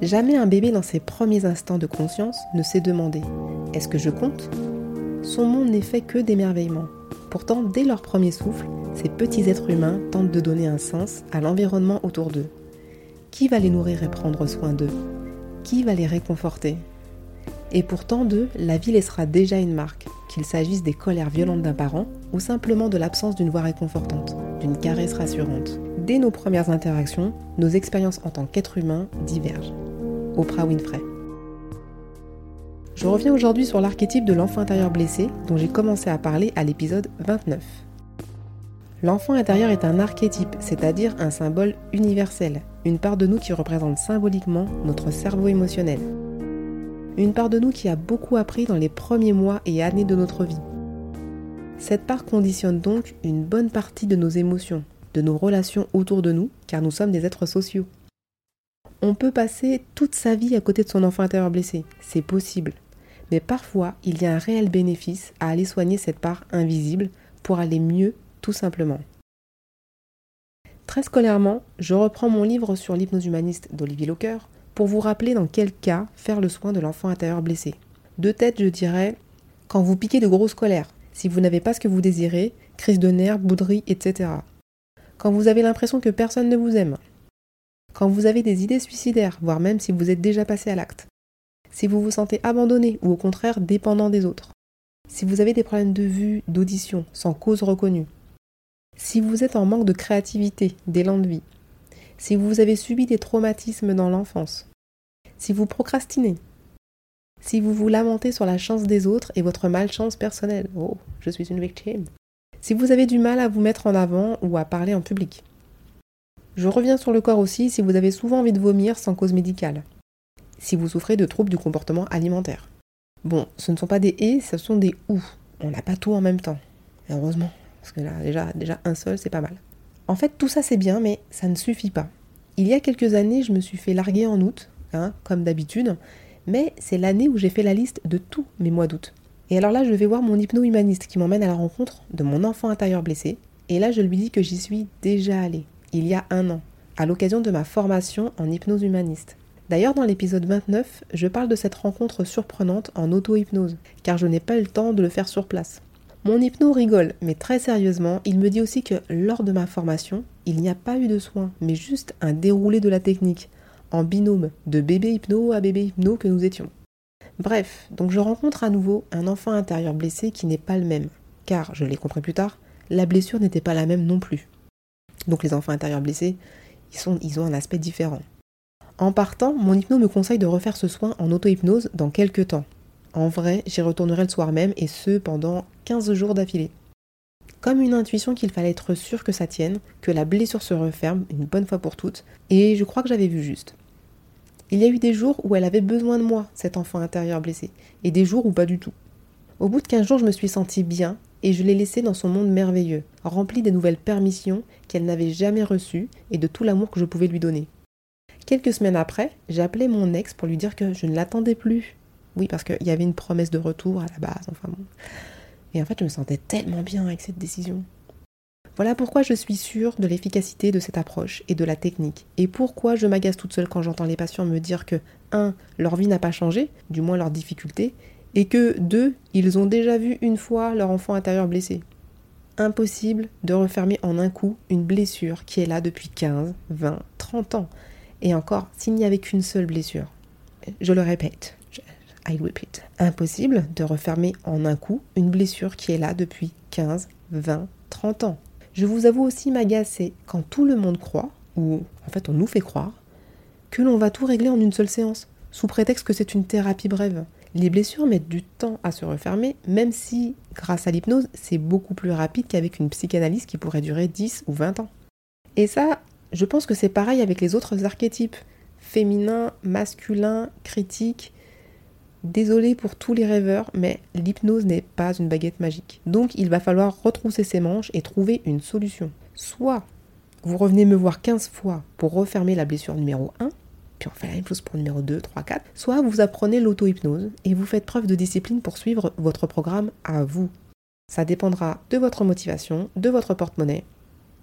Jamais un bébé dans ses premiers instants de conscience ne s'est demandé Est-ce que je compte? Son monde n'est fait que d'émerveillement. Pourtant, dès leur premier souffle, ces petits êtres humains tentent de donner un sens à l'environnement autour d'eux. Qui va les nourrir et prendre soin d'eux? Qui va les réconforter? Et pourtant d'eux, la vie laissera déjà une marque, qu'il s'agisse des colères violentes d'un parent ou simplement de l'absence d'une voix réconfortante, d'une caresse rassurante. Dès nos premières interactions, nos expériences en tant qu'être humain divergent. Oprah Winfrey. Je reviens aujourd'hui sur l'archétype de l'enfant intérieur blessé dont j'ai commencé à parler à l'épisode 29. L'enfant intérieur est un archétype, c'est-à-dire un symbole universel, une part de nous qui représente symboliquement notre cerveau émotionnel. Une part de nous qui a beaucoup appris dans les premiers mois et années de notre vie. Cette part conditionne donc une bonne partie de nos émotions, de nos relations autour de nous, car nous sommes des êtres sociaux. On peut passer toute sa vie à côté de son enfant intérieur blessé, c'est possible. Mais parfois, il y a un réel bénéfice à aller soigner cette part invisible pour aller mieux, tout simplement. Très scolairement, je reprends mon livre sur l'hypnose humaniste d'Olivier Locker pour vous rappeler dans quel cas faire le soin de l'enfant intérieur blessé. De tête, je dirais, quand vous piquez de grosses colères, si vous n'avez pas ce que vous désirez, crise de nerfs, bouderie, etc. Quand vous avez l'impression que personne ne vous aime, quand vous avez des idées suicidaires, voire même si vous êtes déjà passé à l'acte. Si vous vous sentez abandonné ou au contraire dépendant des autres. Si vous avez des problèmes de vue, d'audition, sans cause reconnue. Si vous êtes en manque de créativité, d'élan de vie. Si vous avez subi des traumatismes dans l'enfance. Si vous procrastinez. Si vous vous lamentez sur la chance des autres et votre malchance personnelle. Oh, je suis une victime. Si vous avez du mal à vous mettre en avant ou à parler en public. Je reviens sur le corps aussi si vous avez souvent envie de vomir sans cause médicale. Si vous souffrez de troubles du comportement alimentaire. Bon, ce ne sont pas des et, ce sont des ou. On n'a pas tout en même temps. heureusement, parce que là, déjà, déjà un seul, c'est pas mal. En fait, tout ça c'est bien, mais ça ne suffit pas. Il y a quelques années, je me suis fait larguer en août, hein, comme d'habitude, mais c'est l'année où j'ai fait la liste de tous mes mois d'août. Et alors là, je vais voir mon hypno-humaniste qui m'emmène à la rencontre de mon enfant intérieur blessé, et là, je lui dis que j'y suis déjà allée il y a un an, à l'occasion de ma formation en hypnose humaniste. D'ailleurs, dans l'épisode 29, je parle de cette rencontre surprenante en auto-hypnose, car je n'ai pas eu le temps de le faire sur place. Mon hypno rigole, mais très sérieusement, il me dit aussi que lors de ma formation, il n'y a pas eu de soins, mais juste un déroulé de la technique, en binôme, de bébé hypno à bébé hypno que nous étions. Bref, donc je rencontre à nouveau un enfant intérieur blessé qui n'est pas le même, car, je l'ai compris plus tard, la blessure n'était pas la même non plus. Donc les enfants intérieurs blessés, ils, ont un aspect différent. En partant, mon hypno me conseille de refaire ce soin en auto-hypnose dans quelques temps. En vrai, j'y retournerai le soir même et ce pendant 15 jours d'affilée. Comme une intuition qu'il fallait être sûr que ça tienne, que la blessure se referme une bonne fois pour toutes, et je crois que j'avais vu juste. Il y a eu des jours où elle avait besoin de moi, cet enfant intérieur blessé, et des jours où pas du tout. Au bout de 15 jours, je me suis sentie bien, et je l'ai laissée dans son monde merveilleux, rempli des nouvelles permissions qu'elle n'avait jamais reçues et de tout l'amour que je pouvais lui donner. Quelques semaines après, j'ai appelé mon ex pour lui dire que je ne l'attendais plus. Oui, parce qu'il y avait une promesse de retour à la base, enfin bon. Et en fait, je me sentais tellement bien avec cette décision. Voilà pourquoi je suis sûre de l'efficacité de cette approche et de la technique. Et pourquoi je m'agace toute seule quand j'entends les patients me dire que 1. leur vie n'a pas changé, du moins leurs difficultés, et que, deux, ils ont déjà vu une fois leur enfant intérieur blessé. Impossible de refermer en un coup une blessure qui est là depuis 15, 20, 30 ans. Et encore, s'il n'y avait qu'une seule blessure. Je le répète, I repeat. Impossible de refermer en un coup une blessure qui est là depuis 15, 20, 30 ans. Je vous avoue aussi m'agacer quand tout le monde croit, ou en fait on nous fait croire, que l'on va tout régler en une seule séance, sous prétexte que c'est une thérapie brève. Les blessures mettent du temps à se refermer, même si, grâce à l'hypnose, c'est beaucoup plus rapide qu'avec une psychanalyse qui pourrait durer 10 ou 20 ans. Et ça, je pense que c'est pareil avec les autres archétypes. Féminin, masculin, critique. Désolé pour tous les rêveurs, mais l'hypnose n'est pas une baguette magique. Donc il va falloir retrousser ses manches et trouver une solution. Soit vous revenez me voir 15 fois pour refermer la blessure numéro 1, puis on fait la même chose pour le numéro 2, 3, 4. Soit vous apprenez l'auto-hypnose et vous faites preuve de discipline pour suivre votre programme à vous. Ça dépendra de votre motivation, de votre porte-monnaie,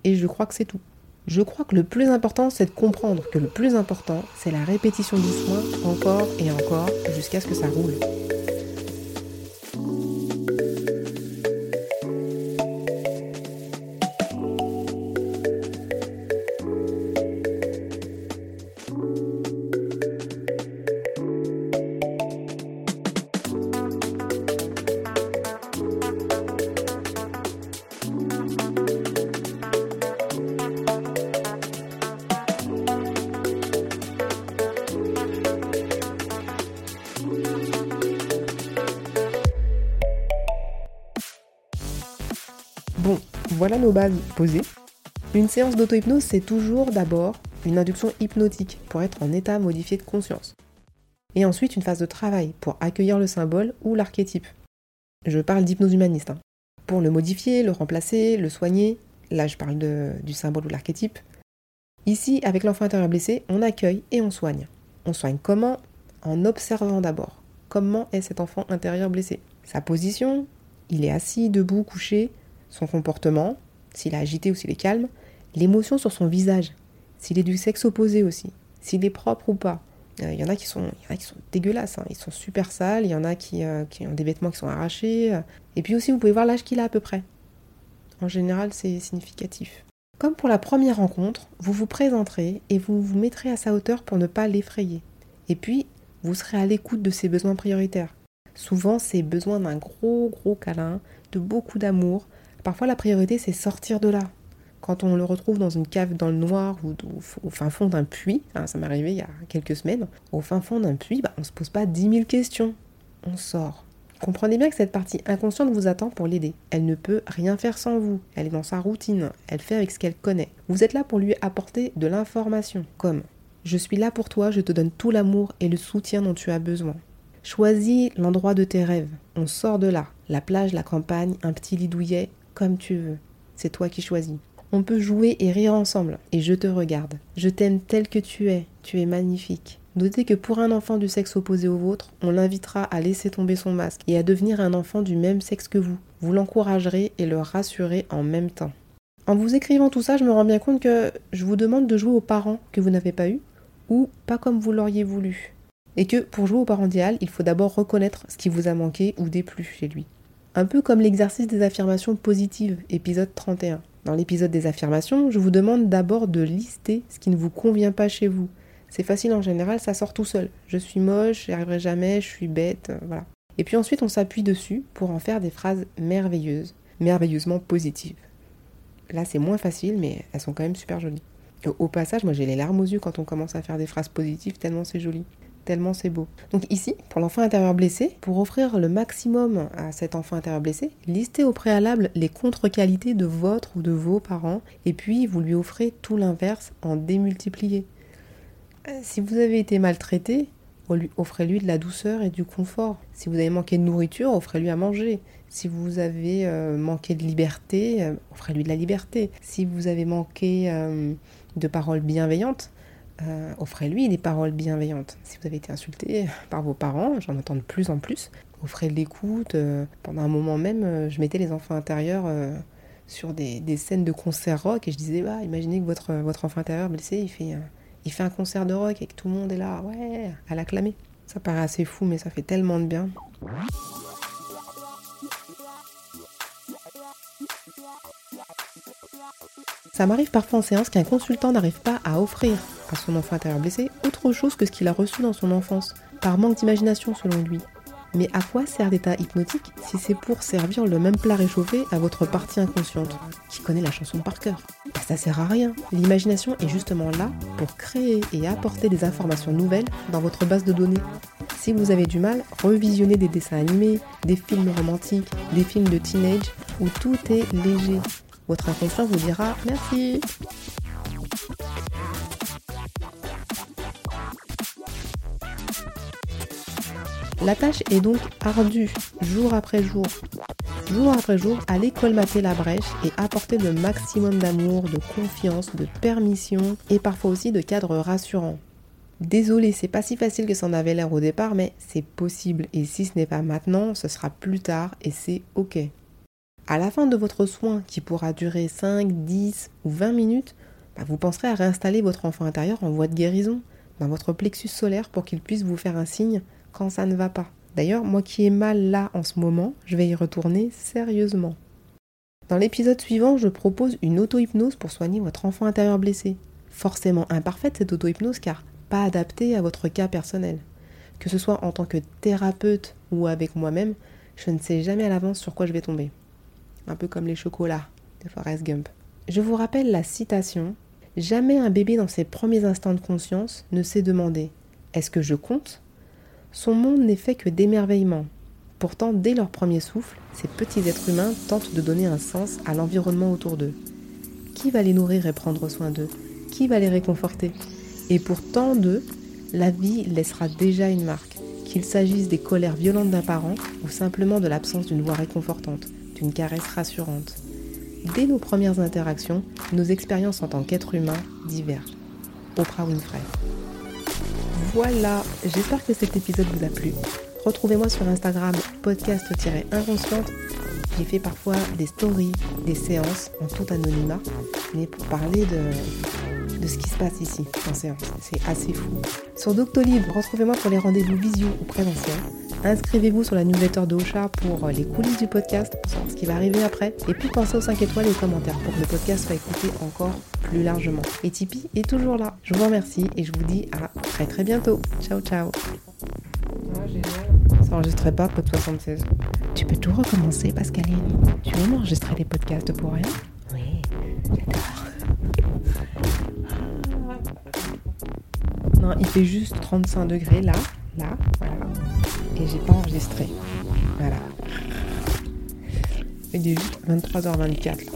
et je crois que c'est tout. Je crois que le plus important, c'est de comprendre que le plus important, c'est la répétition du soin encore et encore jusqu'à ce que ça roule. Voilà nos bases posées. Une séance d'auto-hypnose, c'est toujours d'abord une induction hypnotique pour être en état modifié de conscience. Et ensuite une phase de travail pour accueillir le symbole ou l'archétype. Je parle d'hypnose humaniste. Hein. Pour le modifier, le remplacer, le soigner, là je parle du symbole ou l'archétype. Ici, avec l'enfant intérieur blessé, on accueille et on soigne. On soigne comment? En observant d'abord. Comment est cet enfant intérieur blessé Sa position, il est assis, debout, couché, son comportement, s'il est agité ou s'il est calme, l'émotion sur son visage, s'il est du sexe opposé aussi, s'il est propre ou pas. Il y en a qui sont, sont dégueulasses, hein. ils sont super sales, il y en a qui, euh, qui, ont des vêtements qui sont arrachés. Et puis aussi, vous pouvez voir l'âge qu'il a à peu près. En général, c'est significatif. Comme pour la première rencontre, vous vous présenterez et vous vous mettrez à sa hauteur pour ne pas l'effrayer. Et puis, vous serez à l'écoute de ses besoins prioritaires. Souvent, c'est besoin d'un gros, gros câlin, de beaucoup d'amour, Parfois, la priorité, c'est sortir de là. Quand on le retrouve dans une cave dans le noir ou au fin fond d'un puits, hein, ça m'est arrivé il y a quelques semaines, au fin fond d'un puits, bah, on ne se pose pas dix mille questions. On sort. Comprenez bien que cette partie inconsciente vous attend pour l'aider. Elle ne peut rien faire sans vous. Elle est dans sa routine. Elle fait avec ce qu'elle connaît. Vous êtes là pour lui apporter de l'information. Comme Je suis là pour toi, je te donne tout l'amour et le soutien dont tu as besoin. Choisis l'endroit de tes rêves. On sort de là. La plage, la campagne, un petit lit douillet, comme tu veux. C'est toi qui choisis. On peut jouer et rire ensemble. Et je te regarde. Je t'aime tel que tu es. Tu es magnifique. Notez que pour un enfant du sexe opposé au vôtre, on l'invitera à laisser tomber son masque et à devenir un enfant du même sexe que vous. Vous l'encouragerez et le rassurez en même temps. En vous écrivant tout ça, je me rends bien compte que je vous demande de jouer aux parents que vous n'avez pas eu ou pas comme vous l'auriez voulu. Et que pour jouer au parent idéal, il faut d'abord reconnaître ce qui vous a manqué ou déplu chez lui. Un peu comme l'exercice des affirmations positives, épisode 31. Dans l'épisode des affirmations, je vous demande d'abord de lister ce qui ne vous convient pas chez vous. C'est facile en général, ça sort tout seul. Je suis moche, j'y arriverai jamais, je suis bête, euh, voilà. Et puis ensuite, on s'appuie dessus pour en faire des phrases merveilleuses, merveilleusement positives. Là, c'est moins facile, mais elles sont quand même super jolies. Au passage, moi j'ai les larmes aux yeux quand on commence à faire des phrases positives, tellement c'est joli tellement c'est beau. Donc ici, pour l'enfant intérieur blessé, pour offrir le maximum à cet enfant intérieur blessé, listez au préalable les contre-qualités de votre ou de vos parents, et puis vous lui offrez tout l'inverse en démultiplié. Euh, si vous avez été maltraité, offrez-lui de la douceur et du confort. Si vous avez manqué de nourriture, offrez-lui à manger. Si vous avez euh, manqué de liberté, euh, offrez-lui de la liberté. Si vous avez manqué de paroles bienveillantes, euh, offrez-lui des paroles bienveillantes. Si vous avez été insulté par vos parents, j'en entends de plus en plus, offrez l'écoute. Euh, pendant un moment même, euh, je mettais les enfants intérieurs sur des, scènes de concert rock et je disais, bah, imaginez que votre, votre enfant intérieur blessé, il fait, il fait un concert de rock et que tout le monde est là, ouais, à l'acclamer. Ça paraît assez fou, mais ça fait tellement de bien. Ça m'arrive parfois en séance qu'un consultant n'arrive pas à offrir à son enfant intérieur blessé autre chose que ce qu'il a reçu dans son enfance, par manque d'imagination selon lui. Mais à quoi sert l'état hypnotique si c'est pour servir le même plat réchauffé à votre partie inconsciente, qui connaît la chanson par cœur? Bah, Ça sert à rien. L'imagination est justement là pour créer et apporter des informations nouvelles dans votre base de données. Si vous avez du mal, revisionnez des dessins animés, des films romantiques, des films de teenage où tout est léger. Votre inconscient vous dira merci. La tâche est donc ardue, jour après jour. Jour après jour, allez colmater la brèche et apporter le maximum d'amour, de confiance, de permission et parfois aussi de cadres rassurants. Désolé, c'est pas si facile que ça en avait l'air au départ, mais c'est possible. Et si ce n'est pas maintenant, ce sera plus tard et c'est ok. À la fin de votre soin, qui pourra durer 5, 10 ou 20 minutes, bah, vous penserez à réinstaller votre enfant intérieur en voie de guérison dans votre plexus solaire pour qu'il puisse vous faire un signe quand ça ne va pas. D'ailleurs, moi qui ai mal là en ce moment, je vais y retourner sérieusement. Dans l'épisode suivant, je propose une auto-hypnose pour soigner votre enfant intérieur blessé. Forcément imparfaite cette auto-hypnose car pas adaptée à votre cas personnel. Que ce soit en tant que thérapeute ou avec moi-même, je ne sais jamais à l'avance sur quoi je vais tomber. Un peu comme les chocolats de Forrest Gump. Je vous rappelle la citation Jamais un bébé dans ses premiers instants de conscience ne s'est demandé Est-ce que je compte? Son monde n'est fait que d'émerveillement. Pourtant, dès leur premier souffle, ces petits êtres humains tentent de donner un sens à l'environnement autour d'eux. Qui va les nourrir et prendre soin d'eux? Qui va les réconforter? Et pour tant d'eux, la vie laissera déjà une marque, qu'il s'agisse des colères violentes d'un parent ou simplement de l'absence d'une voix réconfortante, d'une caresse rassurante. Dès nos premières interactions, nos expériences en tant qu'être humain divergent. Oprah Winfrey. Voilà, j'espère que cet épisode vous a plu. Retrouvez-moi sur Instagram podcast-inconsciente. J'ai fait parfois des stories, des séances en tout anonymat, mais pour parler de, ce qui se passe ici en séance. C'est assez fou. Sur Doctolib, retrouvez-moi pour les rendez-vous visio ou présentiels. Inscrivez-vous sur la newsletter de Ocha pour les coulisses du podcast, pour savoir ce qui va arriver après. Et puis pensez aux 5 étoiles et aux commentaires pour que le podcast soit écouté encore plus largement. Et Tipeee est toujours là. Je vous remercie et je vous dis à très très bientôt. Ciao ciao. Ça n'enregistrait pas, pod 76. Tu peux tout recommencer, Pascaline. Tu veux m'enregistrer des podcasts pour rien? Oui, j'adore. Non, il fait juste 35 degrés là, là, voilà et j'ai pas enregistré. Voilà. Il est juste 23h24. Ok.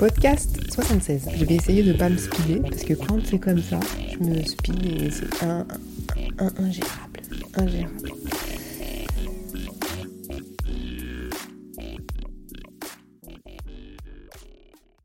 Podcast 76. Je vais essayer de pas me spiller parce que quand c'est comme ça, je me spille et c'est un. Ingérable.